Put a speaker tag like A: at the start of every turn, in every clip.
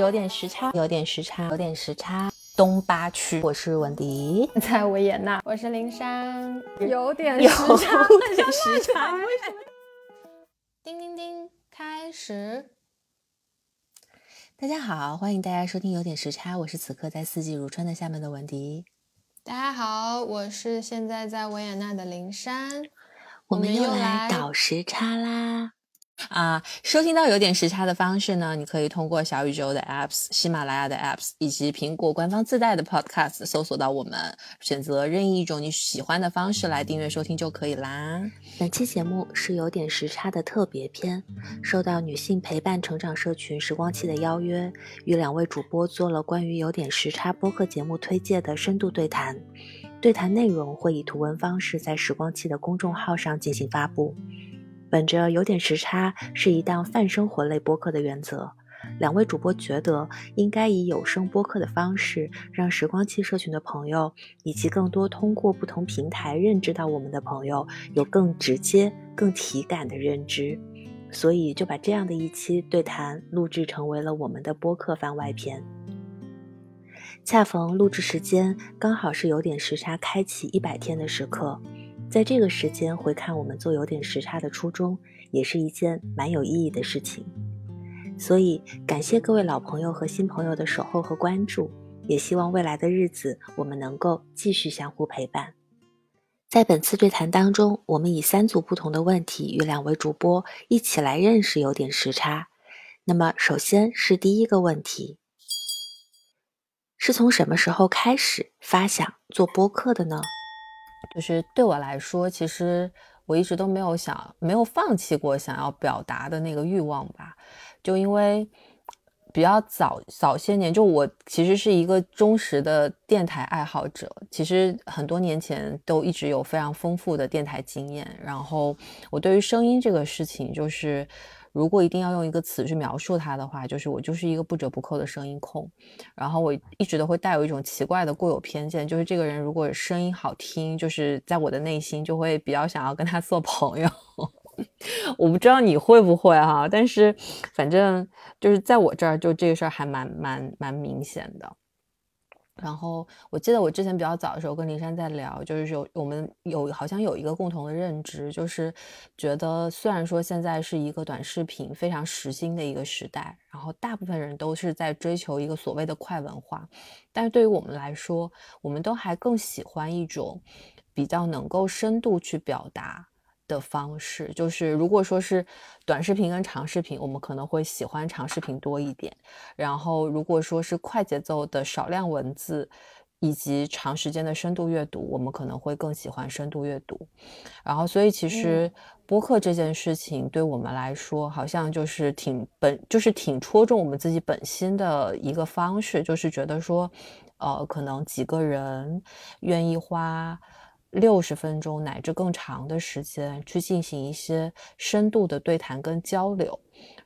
A: 有点时差，有点时差，有点时差。东八区，我是文迪，
B: 在维也纳，我是灵珊，有点
A: 有
B: 时差，有
A: 点时差。
B: 为什么？叮叮叮，开始。
A: 大家好，欢迎大家收听有点时差，我是此刻在四季如春的厦门的文迪。
B: 大家好，我是现在在维也纳的灵珊，
A: 我们又
B: 又
A: 来倒时差啦！啊，收听到有点时差的方式呢，你可以通过小宇宙的 apps、喜马拉雅的 apps 以及苹果官方自带的 podcast 搜索到我们，选择任意一种你喜欢的方式来订阅收听就可以啦。本期节目是有点时差的特别篇，受到女性陪伴成长社群时光器的邀约，与两位主播做了关于有点时差播客节目推介的深度对谈。对谈内容会以图文方式在时光器的公众号上进行发布。本着有点时差是一档泛生活类播客的原则，两位主播觉得应该以有声播客的方式，让时光器社群的朋友以及更多通过不同平台认知到我们的朋友有更直接、更体感的认知，所以就把这样的一期对谈录制成为了我们的播客番外篇。恰逢录制时间刚好是有点时差开启一百天的时刻。在这个时间回看我们做有点时差的初衷，也是一件蛮有意义的事情。所以感谢各位老朋友和新朋友的守候和关注，也希望未来的日子我们能够继续相互陪伴。在本次对谈当中，我们以三组不同的问题与两位主播一起来认识有点时差。那么，首先是第一个问题：是从什么时候开始发想做播客的呢？就是对我来说，其实我一直都没有想，没有放弃过想要表达的那个欲望吧。就因为比较早早些年，就我其实是一个忠实的电台爱好者，其实很多年前都一直有非常丰富的电台经验。然后我对于声音这个事情，就是。如果一定要用一个词去描述它的话，就是我就是一个不折不扣的声音控，然后我一直都会带有一种奇怪的固有偏见，就是这个人如果声音好听，就是在我的内心就会比较想要跟他做朋友。我不知道你会不会哈，但是反正就是在我这儿，就这个事儿还蛮蛮蛮明显的。然后我记得我之前比较早的时候跟林珊在聊，就是有我们有好像有一个共同的认知，就是觉得虽然说现在是一个短视频非常时兴的一个时代，然后大部分人都是在追求一个所谓的快文化，但是对于我们来说，我们都还更喜欢一种比较能够深度去表达。的方式就是，如果说是短视频跟长视频，我们可能会喜欢长视频多一点。然后，如果说是快节奏的少量文字以及长时间的深度阅读，我们可能会更喜欢深度阅读。然后，所以其实播客这件事情对我们来说，好像就是挺本，就是挺戳中我们自己本心的一个方式，就是觉得说，呃，可能几个人愿意花。六十分钟乃至更长的时间去进行一些深度的对谈跟交流，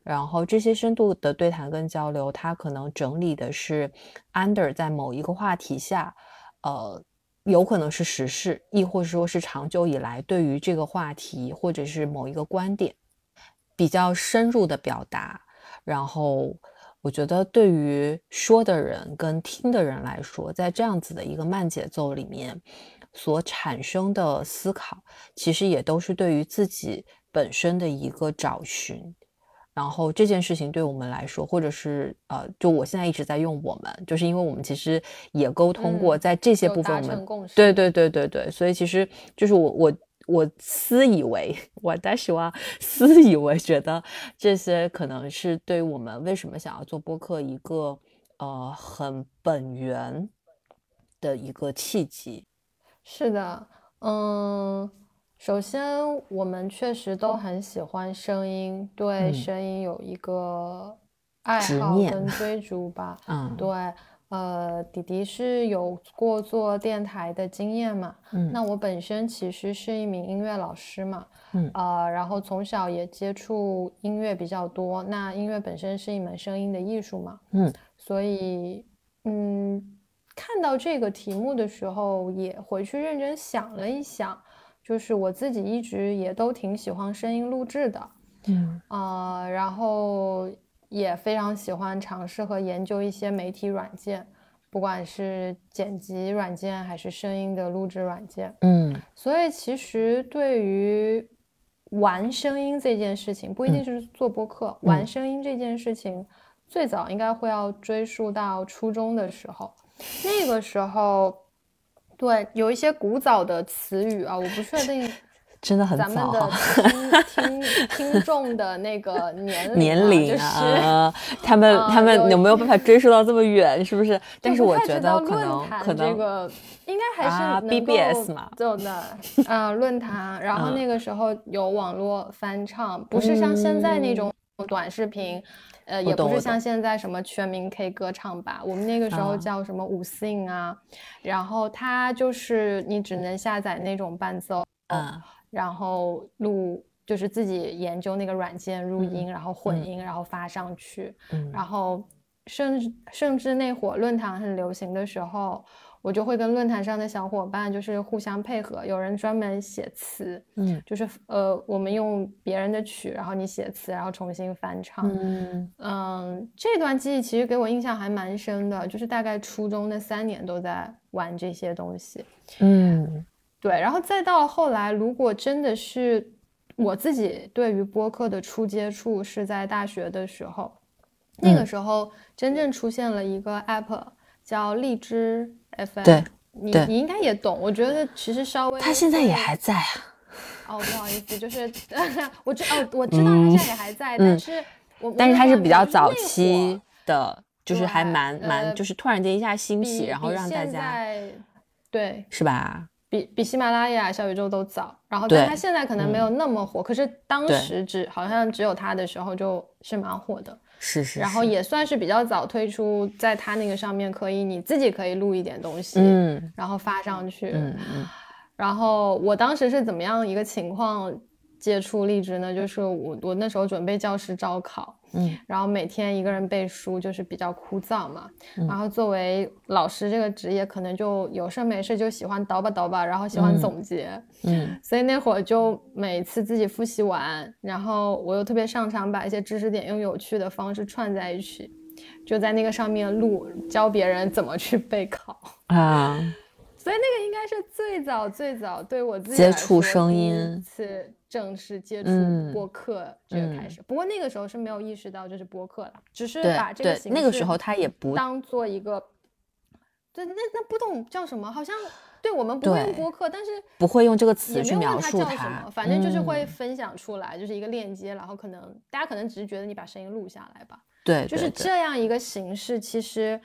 A: 然后这些深度的对谈跟交流，它可能整理的是 under 在某一个话题下，呃，有可能是时事，亦或者说是长久以来对于这个话题或者是某一个观点比较深入的表达。然后我觉得对于说的人跟听的人来说，在这样子的一个慢节奏里面。所产生的思考，其实也都是对于自己本身的一个找寻。然后这件事情对我们来说，或者是呃，就我现在一直在用我们，就是因为我们其实也沟通过，在这些部分我们对对对对对，所以其实就是我我我私以为，我但是我私以为觉得这些可能是对我们为什么想要做播客一个呃很本源的一个契机。
B: 是的，嗯，首先我们确实都很喜欢声音，对声音有一个爱好跟 追逐吧。
A: 嗯，
B: 对，呃，弟弟是有过做电台的经验嘛？
A: 嗯，
B: 那我本身其实是一名音乐老师嘛。
A: 嗯，
B: 呃，然后从小也接触音乐比较多，那音乐本身是一门声音的艺术嘛。
A: 嗯，
B: 所以，嗯。看到这个题目的时候，也回去认真想了一想，就是我自己一直也都挺喜欢声音录制的，
A: 嗯
B: 啊，然后也非常喜欢尝试和研究一些媒体软件，不管是剪辑软件还是声音的录制软件。
A: 嗯，
B: 所以其实对于玩声音这件事情，不一定是做播客，玩声音这件事情，最早应该会要追溯到初中的时候。那个时候，对有一些古早的词语啊，我不确定。
A: 真的很
B: 早。咱们的 听听听众的那个年龄
A: 年龄
B: 啊，
A: 他们他们有没有办法追溯到这么远？是不是？但是我觉得可
B: 能
A: 可能
B: 这个应该还是
A: BBS 嘛，
B: 走的啊论坛。然后那个时候有网络翻唱，不是像现在那种短视频，呃，也不是像现在什么全民 K 歌唱吧。我们那个时候叫什么五 sing 啊，然后它就是你只能下载那种伴奏。
A: 嗯。
B: 然后录就是自己研究那个软件录音，然后混音，然后发上去。
A: 嗯，
B: 然后甚至甚至那会儿论坛很流行的时候，我就会跟论坛上的小伙伴就是互相配合，有人专门写词，
A: 嗯，
B: 就是呃我们用别人的曲，然后你写词，然后重新翻唱。
A: 嗯
B: 嗯，这段记忆其实给我印象还蛮深的，就是大概初中那三年都在玩这些东西。
A: 嗯。
B: 对，然后再到后来，如果真的是我自己对于播客的初接触是在大学的时候，那个时候真正出现了一个 app 叫荔枝 FM，
A: 对，
B: 你你应该也懂。我觉得其实稍微，
A: 他现在也还在啊。
B: 哦，不好意思，就是我知哦，我知道他现在也还在，但是我
A: 但是他是比较早期的，就是还蛮蛮，就是突然间一下兴起，然后让大家
B: 对
A: 是吧？
B: 比比喜马拉雅、小宇宙都早，然后但他现在可能没有那么火，可是当时只好像只有他的时候就是蛮火的，
A: 是是，
B: 然后也算是比较早推出，在它那个上面可以你自己可以录一点东西，
A: 嗯，
B: 然后发上去，
A: 嗯嗯，
B: 然后我当时是怎么样一个情况接触荔枝呢？就是我我那时候准备教师招考。
A: 嗯，
B: 然后每天一个人背书就是比较枯燥嘛。然后作为老师这个职业，可能就有事没事就喜欢叨吧叨吧，然后喜欢总结。
A: 嗯，
B: 所以那会儿就每次自己复习完，然后我又特别擅长把一些知识点用有趣的方式串在一起，就在那个上面录教别人怎么去备考
A: 啊。
B: 所以那个应该是最早最早对我自己
A: 接触声音
B: 次。正式接触播客这个开始，不过那个时候是没有意识到这是播客了，只是把这个形式
A: 那个时候他也不
B: 当做一个，对，那那不懂叫什么，好像对我们不会用播客，但是
A: 不会用这个词去描
B: 述
A: 它，
B: 反正就是会分享出来，就是一个链接，然后可能大家可能只是觉得你把声音录下来吧，
A: 对，
B: 就是这样一个形式，其实。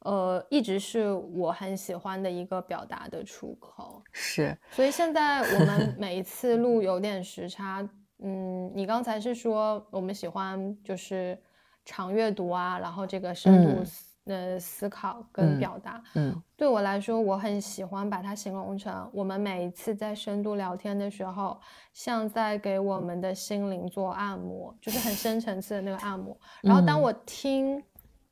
B: 呃，一直是我很喜欢的一个表达的出口，
A: 是。
B: 所以现在我们 每一次录有点时差，嗯，你刚才是说我们喜欢就是长阅读啊，然后这个深度呃思考跟表达，
A: 嗯，
B: 对我来说，我很喜欢把它形容成我们每一次在深度聊天的时候，像在给我们的心灵做按摩，就是很深层次的那个按摩。然后当我听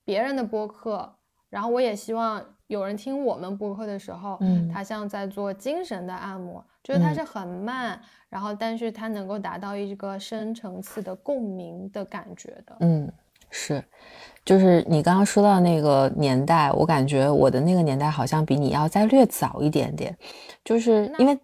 B: 别人的播客。然后我也希望有人听我们播客的时候，
A: 嗯，
B: 他像在做精神的按摩，就是它是很慢，然后但是它能够达到一个深层次的共鸣的感觉的。
A: 嗯，是，就是你刚刚说到那个年代，我感觉我的那个年代好像比你要再略早一点点，就是因为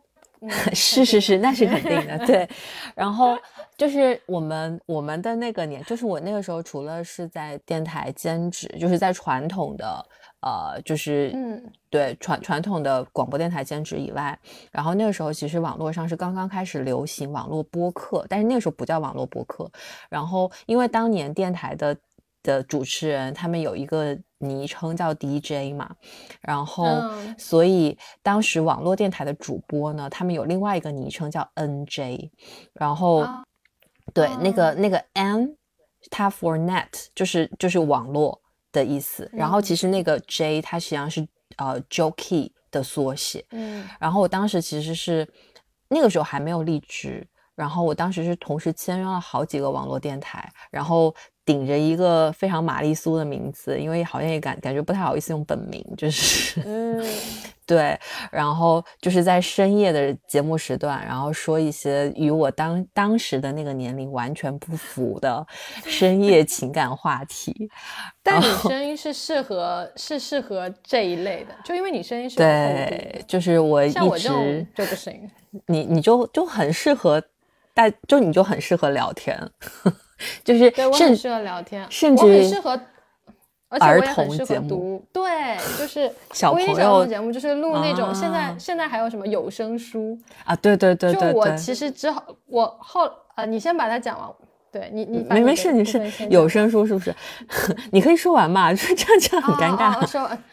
A: 是是是，那是肯定的，对。然后就是我们我们的那个年，就是我那个时候除了是在电台兼职，就是在传统的呃，就是
B: 嗯，
A: 对传传统的广播电台兼职以外，然后那个时候其实网络上是刚刚开始流行网络播客，但是那个时候不叫网络播客。然后因为当年电台的的主持人他们有一个。昵称叫 DJ 嘛，然后所以当时网络电台的主播呢，他们有另外一个昵称叫 NJ，然后对那个那个 N，它 for net 就是就是网络的意思，然后其实那个 J 它实际上是呃 Jockey 的缩写，
B: 嗯，
A: 然后我当时其实是那个时候还没有荔枝，然后我当时是同时签约了好几个网络电台，然后。顶着一个非常玛丽苏的名字，因为好像也感感觉不太好意思用本名，就是，
B: 嗯，
A: 对，然后就是在深夜的节目时段，然后说一些与我当当时的那个年龄完全不符的深夜 情感话题。
B: 但你声音是适合，是适合这一类的，就因为你声音是
A: 对，就是我一直
B: 就不行。
A: 你你就就很适合，但就你就很适合聊天，就是
B: 对我很适合聊天，
A: 甚至
B: 很适合。
A: 而且我
B: 也很适合读，对，就是
A: 小朋友
B: 节目，就是录那种。现在现在还有什么有声书
A: 啊？对对对对。
B: 就我其实之后，我后呃，你先把它讲完。对你你
A: 没没事没事，有声书是不是？你可以说完嘛，这样这样很尴尬。
B: 说完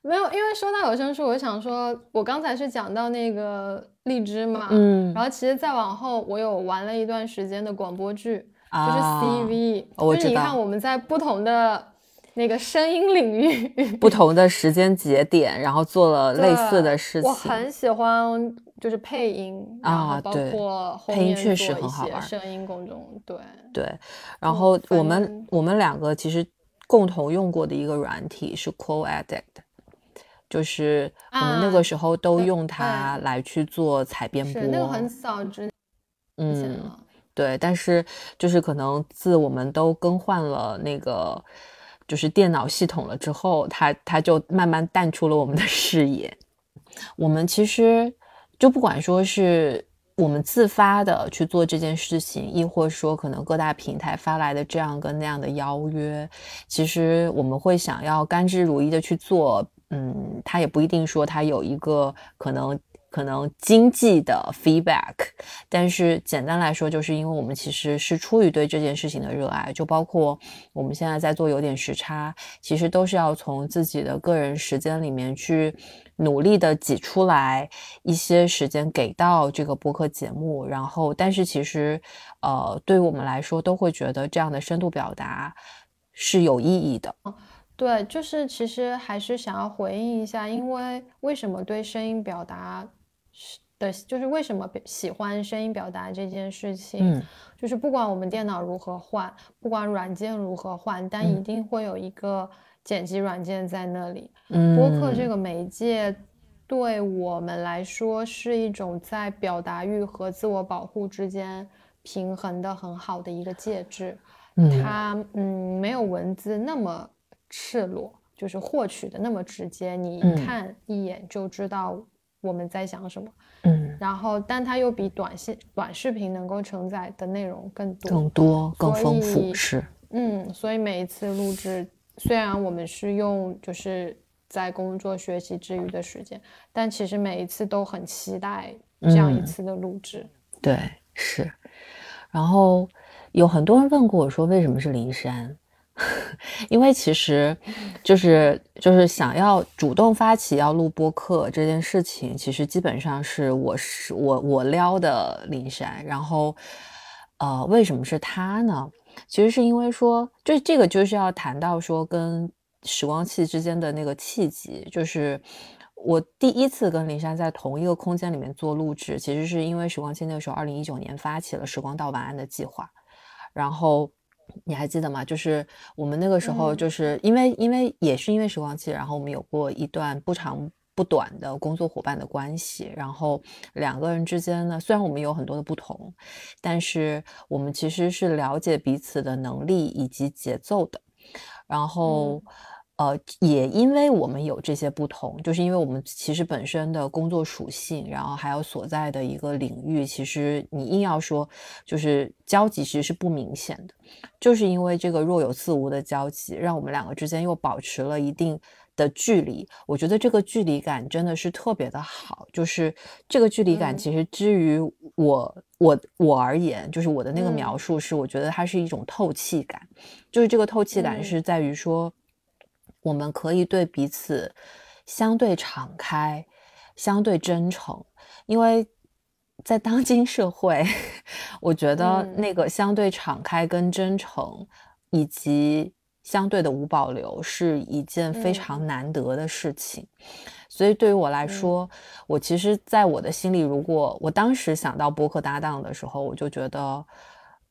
B: 没有，因为说到有声书，我就想说，我刚才是讲到那个荔枝嘛，嗯，然后其实再往后，我有玩了一段时间的广播剧，就是 CV，就是你看我们在不同的。那个声音领域，
A: 不同的时间节点，然后做了类似的事情。
B: 我很喜欢，就是配音啊，包括
A: 配音确实很好玩。
B: 声音公众，对
A: 对。然后我们我们两个其实共同用过的一个软体是 Cool Edit，就是我们那个时候都用它来去做采编播。
B: 那个很早之
A: 嗯，对。但是就是可能自我们都更换了那个。就是电脑系统了之后，它它就慢慢淡出了我们的视野。我们其实就不管说是我们自发的去做这件事情，亦或说可能各大平台发来的这样跟那样的邀约，其实我们会想要甘之如饴的去做。嗯，它也不一定说它有一个可能。可能经济的 feedback，但是简单来说，就是因为我们其实是出于对这件事情的热爱，就包括我们现在在做有点时差，其实都是要从自己的个人时间里面去努力的挤出来一些时间给到这个播客节目，然后，但是其实，呃，对于我们来说，都会觉得这样的深度表达是有意义的。
B: 对，就是其实还是想要回应一下，因为为什么对声音表达。的，就是为什么喜欢声音表达这件事情，就是不管我们电脑如何换，不管软件如何换，但一定会有一个剪辑软件在那里。播客这个媒介对我们来说是一种在表达欲和自我保护之间平衡的很好的一个介质。它嗯没有文字那么赤裸，就是获取的那么直接，你一看一眼就知道。我们在想什么？
A: 嗯，
B: 然后，但它又比短信、短视频能够承载的内容更多、
A: 更多、更丰富，是。
B: 嗯，所以每一次录制，虽然我们是用就是在工作学习之余的时间，但其实每一次都很期待这样一次的录制。
A: 对，是。然后有很多人问过我说，为什么是灵山？因为其实，就是就是想要主动发起要录播客这件事情，其实基本上是我是我我撩的林珊。然后，呃，为什么是他呢？其实是因为说，这这个就是要谈到说跟时光器之间的那个契机。就是我第一次跟林珊在同一个空间里面做录制，其实是因为时光器那个时候二零一九年发起了“时光到晚安”的计划，然后。你还记得吗？就是我们那个时候，就是因为因为也是因为时光机，然后我们有过一段不长不短的工作伙伴的关系。然后两个人之间呢，虽然我们有很多的不同，但是我们其实是了解彼此的能力以及节奏的。然后。呃，也因为我们有这些不同，就是因为我们其实本身的工作属性，然后还有所在的一个领域，其实你硬要说就是交集，其实是不明显的。就是因为这个若有似无的交集，让我们两个之间又保持了一定的距离。我觉得这个距离感真的是特别的好。就是这个距离感，其实之于我我我而言，就是我的那个描述是，我觉得它是一种透气感。就是这个透气感是在于说。我们可以对彼此相对敞开、相对真诚，因为在当今社会，我觉得那个相对敞开跟真诚，以及相对的无保留，是一件非常难得的事情。所以对于我来说，我其实在我的心里，如果我当时想到博客搭档的时候，我就觉得。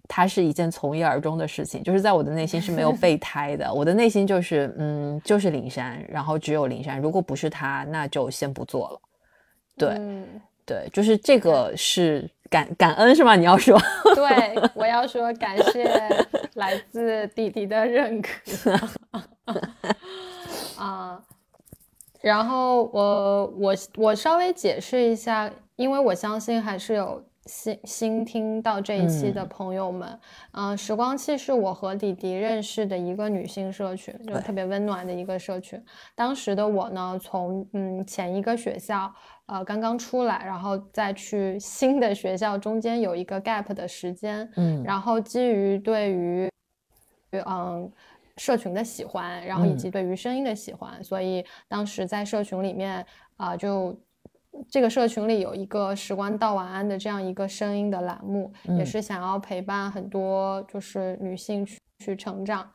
A: 它是一件从一而终的事情，就是在我的内心是没有备胎的。我的内心就是，嗯，就是灵山，然后只有灵山。如果不是他，那就先不做了。对，对，就是这个是感感恩是吗？你要说？
B: 对，我要说感谢来自弟弟的认可。啊，然后我我我稍微解释一下，因为我相信还是有。新新听到这一期的朋友们，嗯，时光器是我和弟弟认识的一个女性社群，就特别温暖的一个社群。当时的我呢，从嗯前一个学校呃刚刚出来，然后再去新的学校，中间有一个 gap 的时间，嗯，然后基于对于嗯社群的喜欢，然后以及对于声音的喜欢，所以当时在社群里面啊就。这个社群里有一个“时光道晚安”的这样一个声音的栏目，也是想要陪伴很多就是女性去去成长。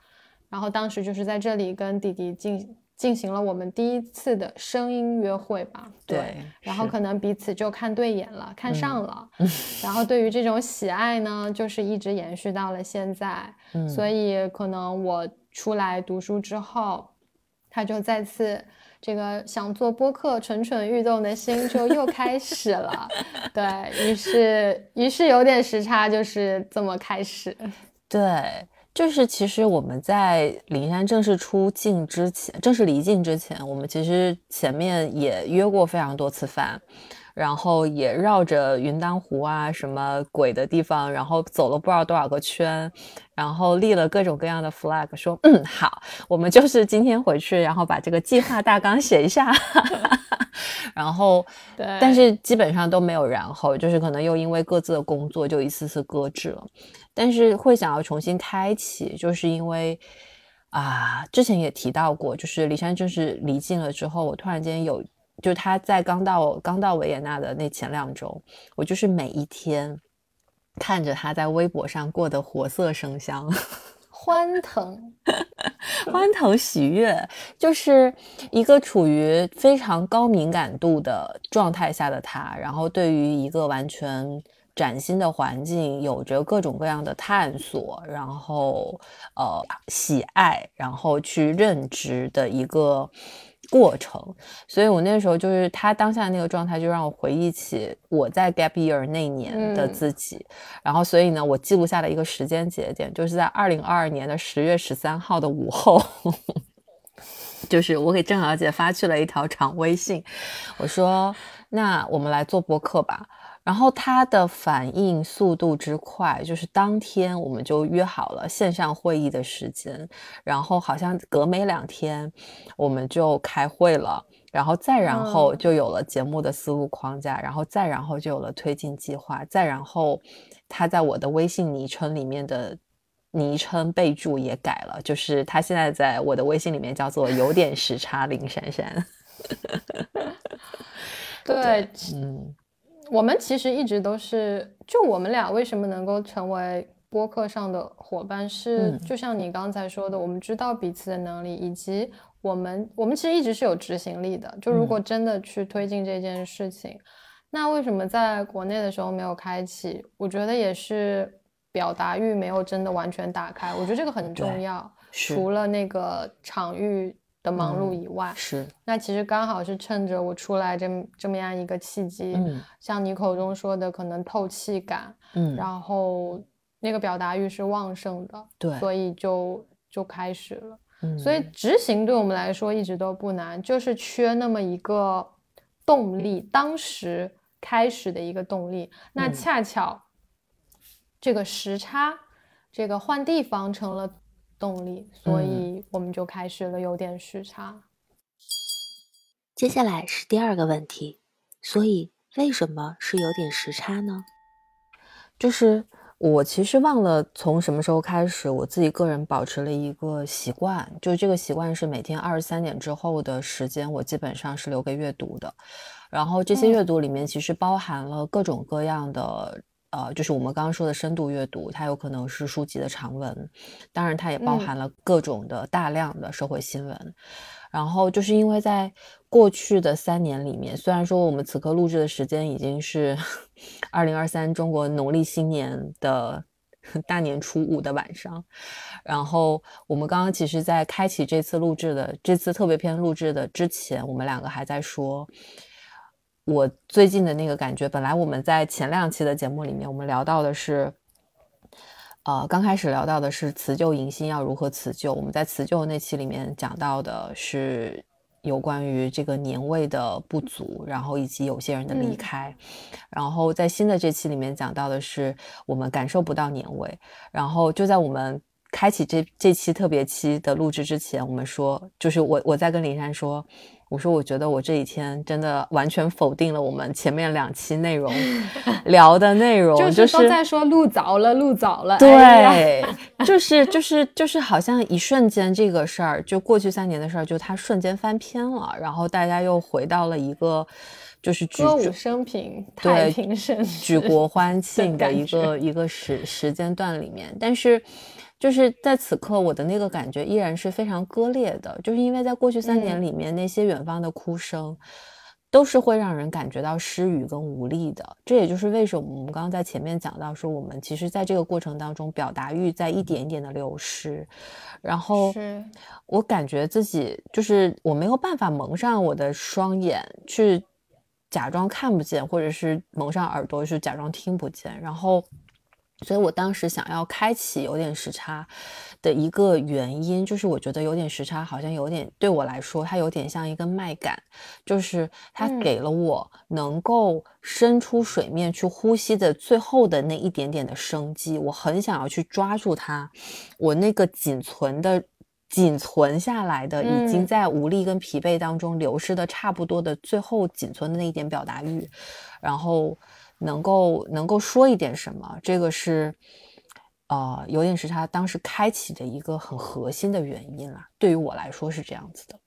B: 然后当时就是在这里跟弟弟进进行了我们第一次的声音约会吧。对，然后可能彼此就看对眼了，看上了。然后对于这种喜爱呢，就是一直延续到了现在。所以可能我出来读书之后，他就再次。这个想做播客蠢蠢欲动的心就又开始了，对于是，于是有点时差，就是这么开始。
A: 对，就是其实我们在灵山正式出境之前，正式离境之前，我们其实前面也约过非常多次饭。然后也绕着云丹湖啊什么鬼的地方，然后走了不知道多少个圈，然后立了各种各样的 flag，说嗯好，我们就是今天回去，然后把这个计划大纲写一下，然后
B: 对，
A: 但是基本上都没有然后，就是可能又因为各自的工作就一次次搁置了，但是会想要重新开启，就是因为啊之前也提到过，就是李山正式离境了之后，我突然间有。就他在刚到刚到维也纳的那前两周，我就是每一天看着他在微博上过得活色生香，
B: 欢腾，
A: 欢腾喜悦，就是一个处于非常高敏感度的状态下的他，然后对于一个完全崭新的环境有着各种各样的探索，然后呃喜爱，然后去认知的一个。过程，所以我那时候就是他当下那个状态，就让我回忆起我在 gap year 那年的自己。然后，所以呢，我记录下了一个时间节点，就是在二零二二年的十月十三号的午后，就是我给郑小姐发去了一条长微信，我说：“那我们来做播客吧。”然后他的反应速度之快，就是当天我们就约好了线上会议的时间，然后好像隔没两天我们就开会了，然后再然后就有了节目的思路框架，然后再然后就有了推进计划，再然后他在我的微信昵称里面的昵称备注也改了，就是他现在在我的微信里面叫做有点时差林珊珊。
B: 对，嗯。我们其实一直都是，就我们俩为什么能够成为播客上的伙伴，是就像你刚才说的，我们知道彼此的能力，以及我们我们其实一直是有执行力的。就如果真的去推进这件事情，那为什么在国内的时候没有开启？我觉得也是表达欲没有真的完全打开。我觉得这个很重要，除了那个场域。的忙碌以外，
A: 是。
B: 那其实刚好是趁着我出来这么这么样一个契机，嗯，像你口中说的，可能透气感，嗯，然后那个表达欲是旺盛的，
A: 对，
B: 所以就就开始了，嗯，所以。执行对我们来说一直都不难，就是缺那么一个动力，当时开始的一个动力，那恰巧这个时差，这个换地方成了。动力，所以我们就开始了有点时差。
C: 接下来是第二个问题，所以为什么是有点时差呢？
A: 就是我其实忘了从什么时候开始，我自己个人保持了一个习惯，就这个习惯是每天二十三点之后的时间，我基本上是留给阅读的。然后这些阅读里面其实包含了各种各样的。呃，就是我们刚刚说的深度阅读，它有可能是书籍的长文，当然它也包含了各种的大量的社会新闻。然后就是因为在过去的三年里面，虽然说我们此刻录制的时间已经是 二零二三中国农历新年的大年初五的晚上。然后我们刚刚其实，在开启这次录制的这次特别篇录制的之前，我们两个还在说，我最近的那个感觉。本来我们在前两期的节目里面，我们聊到的是，呃，刚开始聊到的是辞旧迎新要如何辞旧。我们在辞旧那期里面讲到的是。有关于这个年味的不足，然后以及有些人的离开，然后在新的这期里面讲到的是我们感受不到年味，然后就在我们开启这这期特别期的录制之前，我们说就是我我在跟林珊说。我说，我觉得我这几天真的完全否定了我们前面两期内容 聊的内容，就是
B: 都在说录早了，录早了。
A: 对，就是就是就是好像一瞬间这个事儿，就过去三年的事儿，就它瞬间翻篇了，然后大家又回到了一个就是
B: 歌舞升平、太平盛世、
A: 举国欢庆的一个一个时时间段里面，但是。就是在此刻，我的那个感觉依然是非常割裂的，就是因为在过去三年里面，那些远方的哭声，都是会让人感觉到失语跟无力的。这也就是为什么我们刚刚在前面讲到说，我们其实在这个过程当中，表达欲在一点一点的流失。然后，我感觉自己就是我没有办法蒙上我的双眼去假装看不见，或者是蒙上耳朵去假装听不见。然后。所以我当时想要开启有点时差的一个原因，就是我觉得有点时差好像有点对我来说，它有点像一个麦秆，就是它给了我能够伸出水面去呼吸的最后的那一点点的生机。我很想要去抓住它，我那个仅存的、仅存下来的、已经在无力跟疲惫当中流失的差不多的最后仅存的那一点表达欲，然后。能够能够说一点什么，这个是，呃，有点是他当时开启的一个很核心的原因啦。对于我来说是这样子的，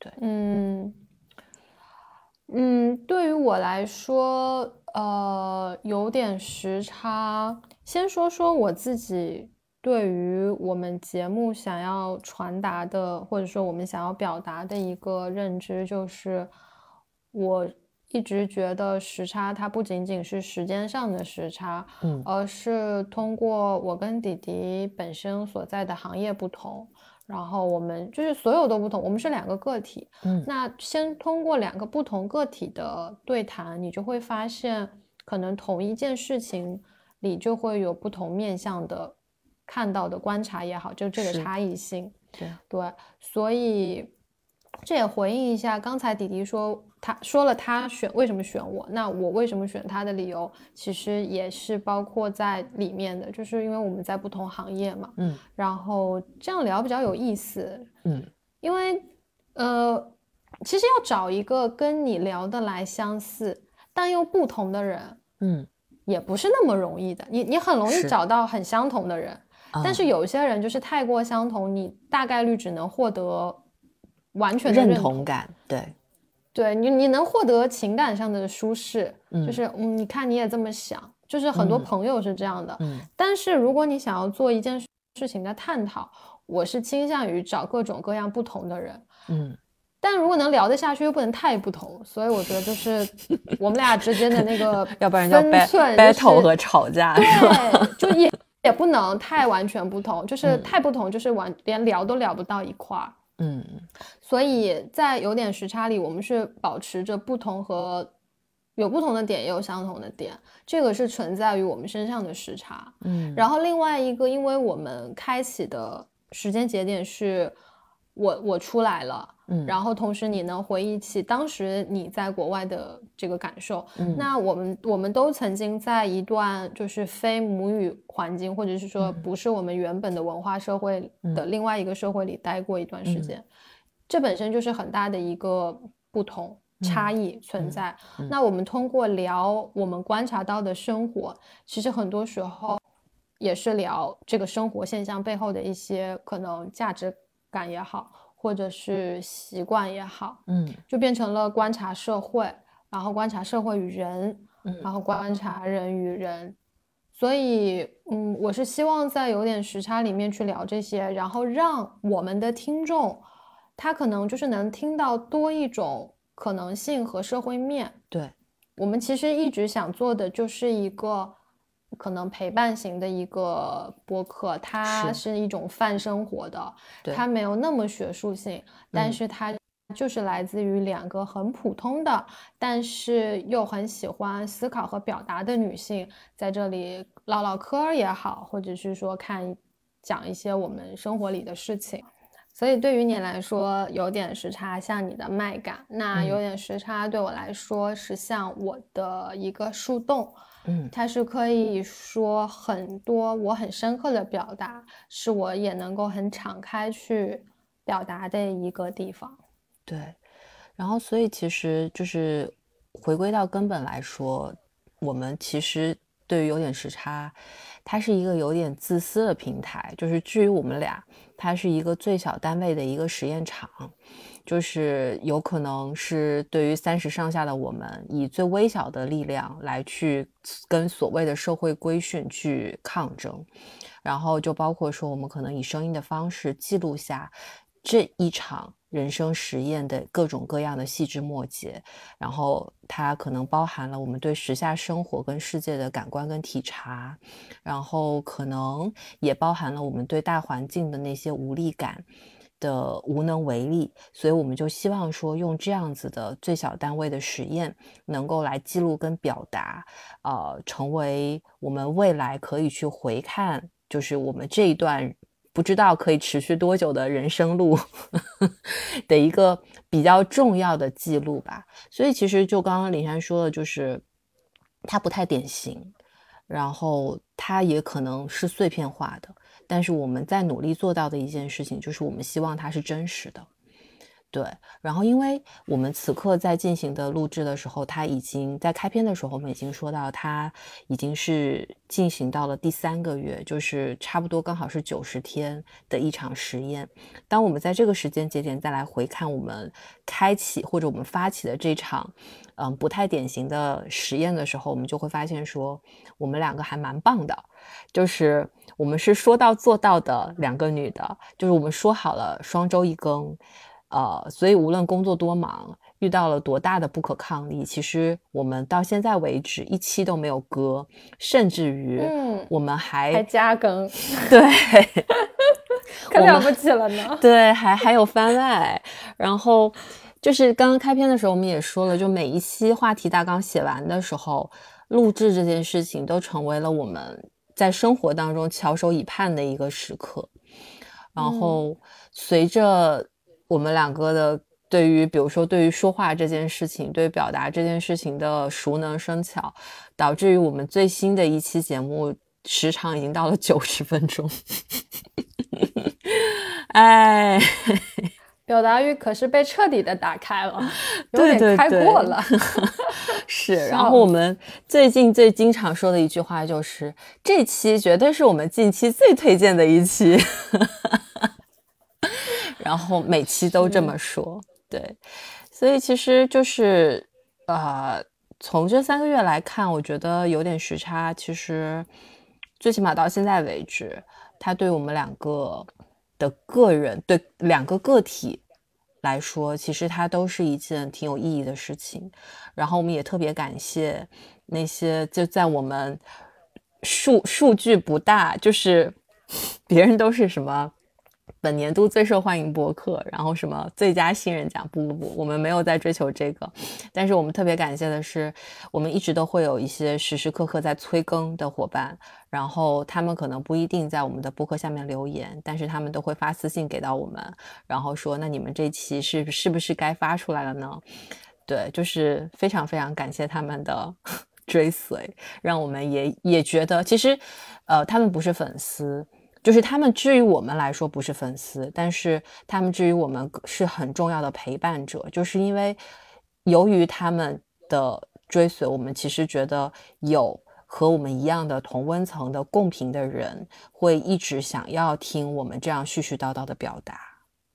A: 对，
B: 嗯，嗯，对于我来说，呃，有点时差。先说说我自己对于我们节目想要传达的，或者说我们想要表达的一个认知，就是我。一直觉得时差它不仅仅是时间上的时差，
A: 嗯，
B: 而是通过我跟弟弟本身所在的行业不同，然后我们就是所有都不同，我们是两个个体，
A: 嗯，
B: 那先通过两个不同个体的对谈，你就会发现，可能同一件事情里就会有不同面向的看到的观察也好，就这个差异性，
A: 对。
B: 对，所以这也回应一下刚才迪迪说。他说了，他选为什么选我？那我为什么选他的理由，其实也是包括在里面的，就是因为我们在不同行业嘛，
A: 嗯，
B: 然后这样聊比较有意思，
A: 嗯，
B: 因为呃，其实要找一个跟你聊得来相似但又不同的人，
A: 嗯，
B: 也不是那么容易的。你你很容易找到很相同的人，但是有些人就是太过相同，你大概率只能获得完全
A: 认同感，对。
B: 对你，你能获得情感上的舒适，就是嗯，你看你也这么想，就是很多朋友是这样的。
A: 嗯，
B: 但是如果你想要做一件事情的探讨，我是倾向于找各种各样不同的人。
A: 嗯，
B: 但如果能聊得下去，又不能太不同，所以我觉得就是我们俩之间的那个
A: 要不然叫
B: battle
A: 和吵架，
B: 对，就也也不能太完全不同，就是太不同，就是完连聊都聊不到一块儿。
A: 嗯，
B: 所以在有点时差里，我们是保持着不同和有不同的点，也有相同的点，这个是存在于我们身上的时差。
A: 嗯，
B: 然后另外一个，因为我们开启的时间节点是我我出来了。
A: 嗯，
B: 然后同时你能回忆起当时你在国外的这个感受，
A: 嗯，
B: 那我们我们都曾经在一段就是非母语环境，或者是说不是我们原本的文化社会的另外一个社会里待过一段时间，这本身就是很大的一个不同差异存在。那我们通过聊我们观察到的生活，其实很多时候也是聊这个生活现象背后的一些可能价值感也好。或者是习惯也好，
A: 嗯，
B: 就变成了观察社会，然后观察社会与人，
A: 嗯，
B: 然后观察人与人。所以，嗯，我是希望在有点时差里面去聊这些，然后让我们的听众，他可能就是能听到多一种可能性和社会面。
A: 对，
B: 我们其实一直想做的就是一个可能陪伴型的一个播客，它是一种泛生活的，它没有那么学术性，但是它就是来自于两个很普通的，但是又很喜欢思考和表达的女性，在这里唠唠嗑也好，或者是说看讲一些我们生活里的事情。所以对于你来说，有点时差像你的麦感，那有点时差对我来说是像我的一个树洞。
A: 嗯，
B: 它是可以说很多我很深刻的表达，是我也能够很敞开去表达的一个地方。
A: 对，然后所以其实就是回归到根本来说，我们其实对于有点时差，它是一个有点自私的平台。就是至于我们俩，它是一个最小单位的一个实验场。就是有可能是对于三十上下的我们，以最微小的力量来去跟所谓的社会规训去抗争，然后就包括说我们可能以声音的方式记录下这一场人生实验的各种各样的细枝末节，然后它可能包含了我们对时下生活跟世界的感官跟体察，然后可能也包含了我们对大环境的那些无力感。的无能为力，所以我们就希望说，用这样子的最小单位的实验，能够来记录跟表达，呃，成为我们未来可以去回看，就是我们这一段不知道可以持续多久的人生路 的一个比较重要的记录吧。所以其实就刚刚林珊说的，就是它不太典型，然后它也可能是碎片化的。但是我们在努力做到的一件事情，就是我们希望它是真实的。对，然后因为我们此刻在进行的录制的时候，它已经在开篇的时候，我们已经说到，它已经是进行到了第三个月，就是差不多刚好是九十天的一场实验。当我们在这个时间节点再来回看我们开启或者我们发起的这场，嗯，不太典型的实验的时候，我们就会发现说，我们两个还蛮棒的，就是我们是说到做到的两个女的，就是我们说好了双周一更。呃，所以无论工作多忙，遇到了多大的不可抗力，其实我们到现在为止一期都没有割，甚至于，嗯，我们还
B: 还加更，
A: 对，
B: 可了不起了呢。
A: 对，还还有番外，然后就是刚刚开篇的时候，我们也说了，就每一期话题大纲写完的时候，录制这件事情都成为了我们在生活当中翘首以盼的一个时刻，然后随着。我们两个的对于，比如说对于说话这件事情，对于表达这件事情的熟能生巧，导致于我们最新的一期节目时长已经到了九十分钟。哎，
B: 表达欲可是被彻底的打开了，有点开过了。
A: 是，然后我们最近最经常说的一句话就是，这期绝对是我们近期最推荐的一期。然后每期都这么说，对，所以其实就是，呃，从这三个月来看，我觉得有点时差。其实，最起码到现在为止，它对我们两个的个人，对两个个体来说，其实它都是一件挺有意义的事情。然后我们也特别感谢那些就在我们数数据不大，就是 别人都是什么。本年度最受欢迎博客，然后什么最佳新人奖？不不不，我们没有在追求这个，但是我们特别感谢的是，我们一直都会有一些时时刻刻在催更的伙伴，然后他们可能不一定在我们的博客下面留言，但是他们都会发私信给到我们，然后说那你们这期是是不是该发出来了呢？对，就是非常非常感谢他们的 追随，让我们也也觉得其实，呃，他们不是粉丝。就是他们，至于我们来说不是粉丝，但是他们至于我们是很重要的陪伴者。就是因为由于他们的追随，我们其实觉得有和我们一样的同温层的共频的人，会一直想要听我们这样絮絮叨叨的表达。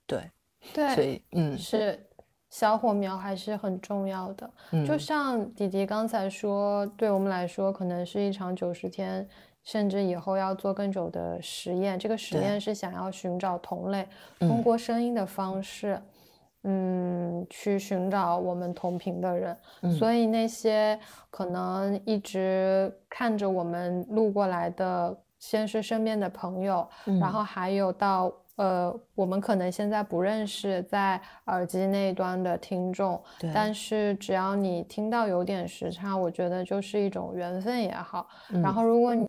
A: 对，
B: 对，
A: 所以嗯，
B: 是小火苗还是很重要的。就像迪迪刚才说，对我们来说，可能是一场九十天。甚至以后要做更久的实验，这个实验是想要寻找同类，通过声音的方式，嗯，去寻找我们同频的人。
A: 嗯。
B: 所以那些可能一直看着我们路过来的，先是身边的朋友，
A: 嗯。
B: 然后还有到呃，我们可能现在不认识在耳机那一端的听众，但是只要你听到有点时差，我觉得就是一种缘分也好。然
A: 嗯
B: 后如果你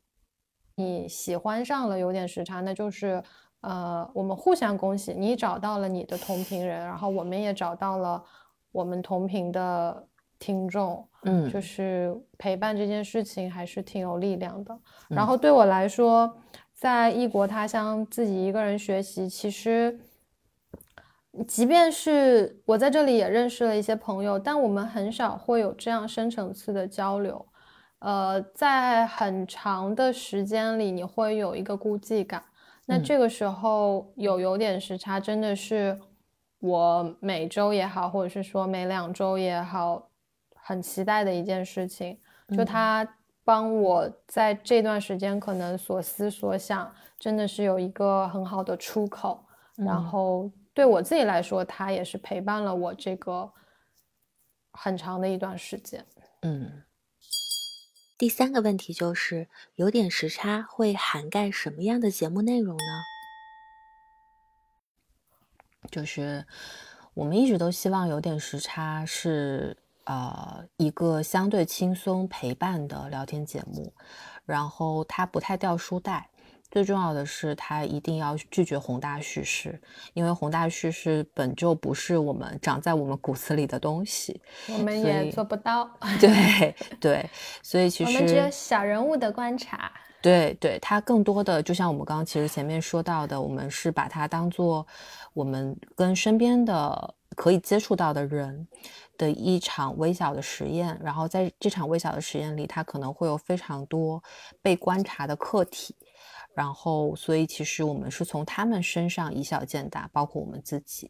B: 你喜欢上了有点时差，那就是呃，我们互相恭喜，你找到了你的同频人，然后我们也找到了我们同频的听众，
A: 嗯
B: 就是陪伴这件事情还是挺有力量的。然
A: 嗯
B: 后对我来说，在异国他乡自己一个人学习，其实。即便是我在这里也认识了一些朋友，但我们很少会有这样深层次的交流。呃，在很长的时间里，你会有一个孤寂感。那
A: 嗯
B: 这个时候有有点时差，真的是我每周也好，或者是说每两周也好，很期待的一件事情。就
A: 嗯
B: 他帮我在这段时间可能所思所想，真的是有一个很好的出口。然
A: 嗯
B: 后对我自己来说，他也是陪伴了我这个很长的一段时间。
A: 嗯
C: 第三个问题就是，有点时差会涵盖什么样的节目内容呢？
A: 就是我们一直都希望有点时差是呃一个相对轻松陪伴的聊天节目，然后它不太掉书袋。最重要的是，它一定要拒绝宏大叙事，因为宏大叙事本就不是我们长在我们骨子里的东西。
B: 我们也做不到，
A: 对对，所以 其实
B: 我们只有小人物的观察。
A: 对对，它更多的就像我们刚刚其实前面说到的，我们是把它当做我们跟身边的可以接触到的人的一场微小的实验，然后在这场微小的实验里，它可能会有非常多被观察的客体。然后，所以其实我们是从他们身上以小见大，包括我们自己。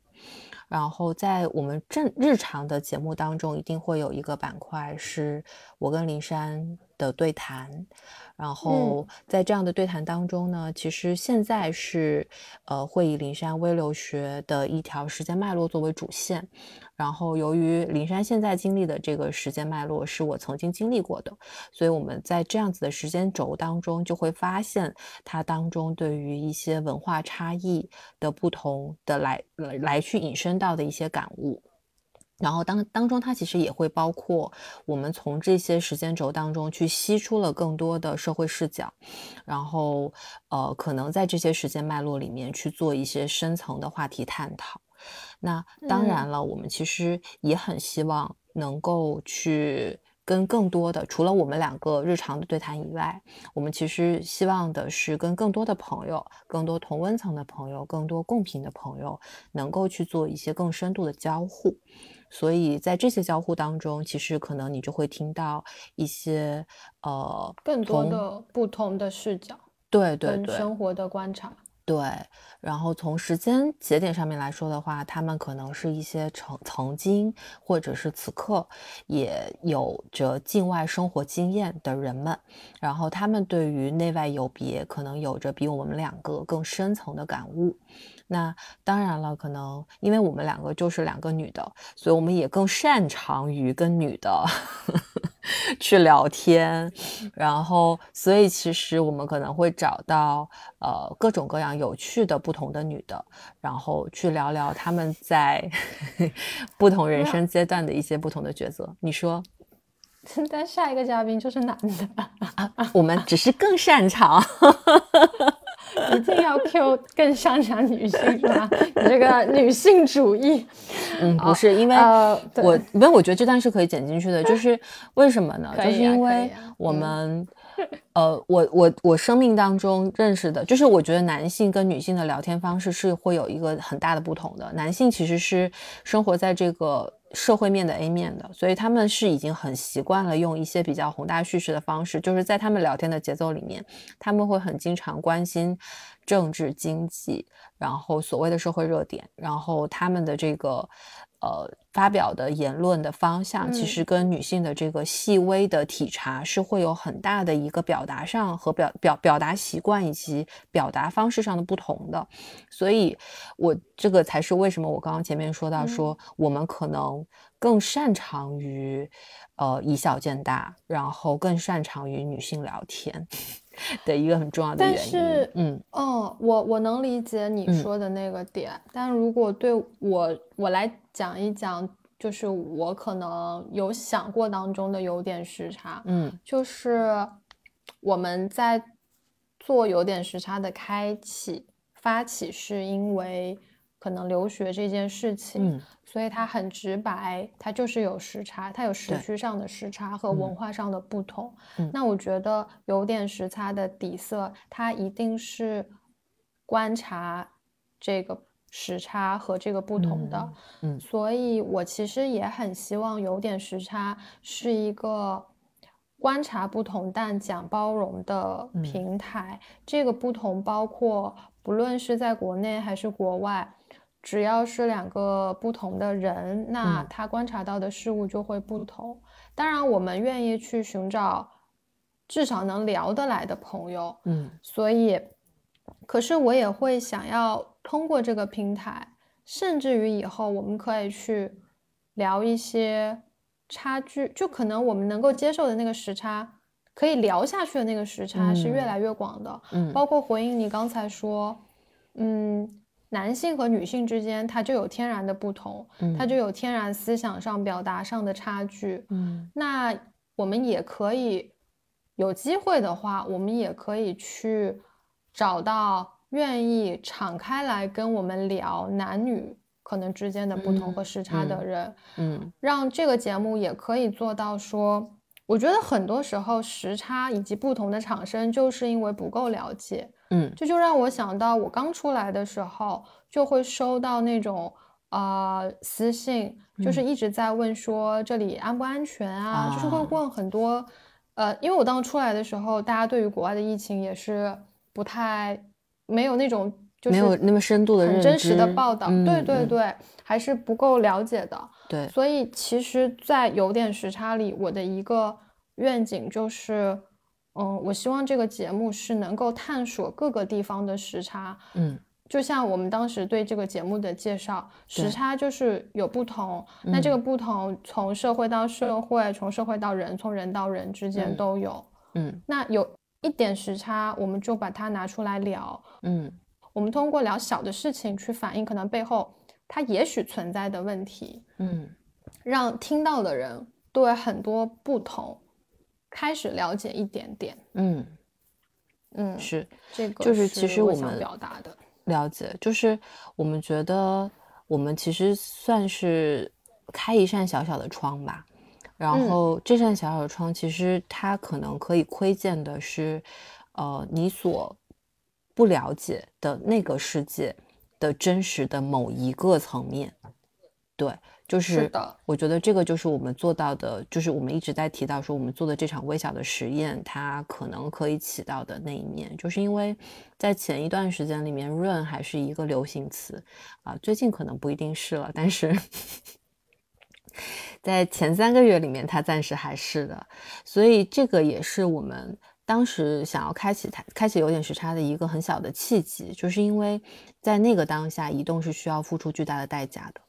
A: 然后在我们正日常的节目当中，一定会有一个板块是我跟林珊的对谈。然后在这样的对谈当中呢，其实现在是呃会以林山微留学的一条时间脉络作为主线。然后由于灵山现在经历的这个时间脉络是我曾经经历过的，所以我们在这样子的时间轴当中，就会发现它当中对于一些文化差异的不同的来来来去引申到的一些感悟。然后当当中，它其实也会包括我们从这些时间轴当中去吸出了更多的社会视角，然后呃，可能在这些时间脉络里面去做一些深层的话题探讨。那当然了，我们其实也很希望能够去跟更多的，除了我们两个日常的对谈以外，我们其实希望的是跟更多的朋友、更多同温层的朋友、更多共频的朋友，能够去做一些更深度的交互。所以在这些交互当中，其实可能你就会听到一些呃
B: 更多的不同的视角，
A: 对对对
B: 生活的观察。
A: 对，然后从时间节点上面来说的话，他们可能是一些曾曾经或者是此刻也有着境外生活经验的人们，然后他们对于内外有别，可能有着比我们两个更深层的感悟。那当然了，可能因为我们两个就是两个女的，所以我们也更擅长于跟女的 去聊天，然后所以其实我们可能会找到呃各种各样有趣的不同的女的，然后去聊聊她们在 不同人生阶段的一些不同的抉择。你说
B: 但下一个嘉宾就是男的，
A: 啊？我们只是更擅长。
B: 一定要 Q 更擅长女性是吧？你这个女性主义，
A: 嗯，不是，因为我，因为我觉得这段是可以剪进去的，就是为什么呢？就是因为我
B: 嗯
A: 们，呃，我我我生命当中认识的，就是我觉得男性跟女性的聊天方式是会有一个很大的不同的。男性其实是生活在这个社会面的 A 面的，所以他们是已经很习惯了用一些比较宏大叙事的方式，就是在他们聊天的节奏里面，他们会很经常关心政治经济，然后所谓的社会热点，然后他们的这个呃发表的言论的方向，其
B: 嗯。
A: 实跟女性的这个细微的体察是会有很大的一个表达上和表表表达习惯以及表达方式上的不同的。所以，我这个才是为什么我刚刚前面说到
B: 嗯。
A: 说，我们可能更擅长于呃以小见大，然后更擅长于女性聊天 的一个很重要的
B: 但
A: 原因。
B: 是
A: 嗯
B: 哦，我我能理解你
A: 嗯
B: 说的那个点，但如果对我我来讲一讲，就是我可能有想过当中的有点时差，
A: 嗯
B: 就是我们在做有点时差的开启发起，是因为可能留学这件事情，
A: 嗯
B: 所以它很直白，它就是有时差，它有时区上的时差和
A: 嗯
B: 文化上的不同。
A: 嗯
B: 那我觉得有点时差的底色，它一定是观察这个时差和这个不同的。
A: 嗯嗯
B: 所以我其实也很希望有点时差是一个观察不同但讲包容的
A: 嗯
B: 平台。这个不同包括不论是在国内还是国外，只要是两个不同的人，那
A: 嗯
B: 他观察到的事物就会不同。当然，我们愿意去寻找至少能聊得来的朋友，
A: 嗯
B: 所以，可是我也会想要通过这个平台，甚至于以后我们可以去聊一些差距，就可能我们能够接受的那个时差，可以聊下去的那个时差是越
A: 嗯
B: 来越广的。
A: 嗯
B: 包括回应你刚才说，嗯，男性和女性之间它就有天然的不同，它就有天然思想上、表达上的差距。
A: 嗯
B: 那我们也可以有机会的话，我们也可以去找到愿意敞开来跟我们聊男女可能之间的不同和时差的
A: 嗯
B: 人，
A: 嗯
B: 让这个节目也可以做到说，我觉得很多时候时差以及不同的产生，就是因为不够了解。
A: 嗯。
B: 这就让我想到，我刚出来的时候就会收到那种呃私信，就是一直在问说这里安不安全啊，就是会
A: 啊。
B: 问很多，呃，因为我当时出来的时候，大家对于国外的疫情也是不太没有那种就是
A: 没有那么深度的
B: 很真实的报道，
A: 嗯
B: 对对
A: 嗯。
B: 对，还是不够了解的。
A: 对，
B: 所以其实，在有点时差里，我的一个愿景就是，嗯，我希望这个节目是能够探索各个地方的时差。
A: 嗯
B: 就像我们当时对这个节目的介绍，时差就是有不同。那这个不同从社会到社会，从社会到人，从人到人之间
A: 嗯
B: 都有。
A: 嗯
B: 那有一点时差，我们就把它拿出来聊。
A: 嗯
B: 我们通过聊小的事情去反映可能背后它也许存在的问题。
A: 嗯
B: 让听到的人对很多不同开始了解一点点。
A: 嗯，
B: 嗯，
A: 是
B: 这个
A: 就是其实
B: 我
A: 们
B: 表达的。
A: 了解，就是我们觉得我们其实算是开一扇小小的窗吧，然
B: 嗯
A: 后这扇小小的窗其实它可能可以窥见的是，呃，你所不了解的那个世界的真实的某一个层面。对，就是
B: 的。
A: 我觉得这个就是我们做到的，就是我们一直在提到说我们做的这场微小的实验，它可能可以起到的那一面，就是因为在前一段时间里面，“，run ”还是一个流行词啊、最近可能不一定是了，但是 在前三个月里面，它暂时还是的，所以这个也是我们当时想要开启它开启有点时差的一个很小的契机，就是因为在那个当下，移动是需要付出巨大的代价的。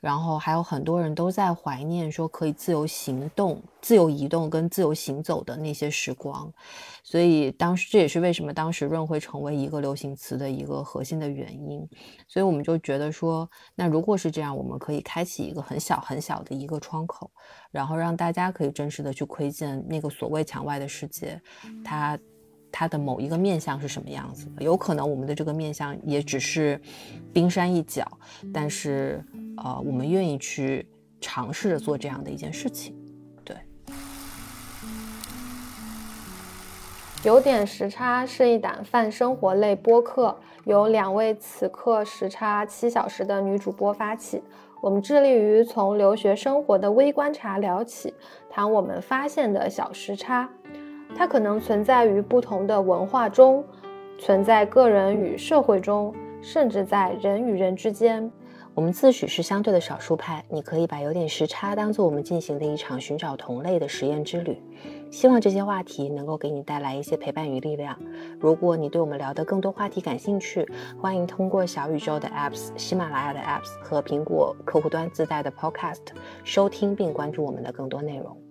A: 然后还有很多人都在怀念说可以自由行动、自由移动跟自由行走的那些时光，所以当时这也是为什么当时润会成为一个流行词的一个核心的原因。所以我们就觉得说，那如果是这样，我们可以开启一个很小很小的一个窗口，然后让大家可以真实的去窥见那个所谓墙外的世界，它。它的某一个面相是什么样子的？有可能我们的这个面相也只是冰山一角，但是呃，我们愿意去尝试着做这样的一件事情。对，
B: 有点时差是一档泛生活类播客，由两位此刻时差七小时的女主播发起。我们致力于从留学生活的微观察聊起，谈我们发现的小时差。它可能存在于不同的文化中，存在个人与社会中，甚至在人与人之间。
A: 我们自诩是相对的少数派，你可以把有点时差当做我们进行的一场寻找同类的实验之旅。希望这些话题能够给你带来一些陪伴与力量。如果你对我们聊的更多话题感兴趣，欢迎通过小宇宙的 Apps、喜马拉雅的 Apps 和苹果客户端自带的 Podcast 收听并关注我们的更多内容。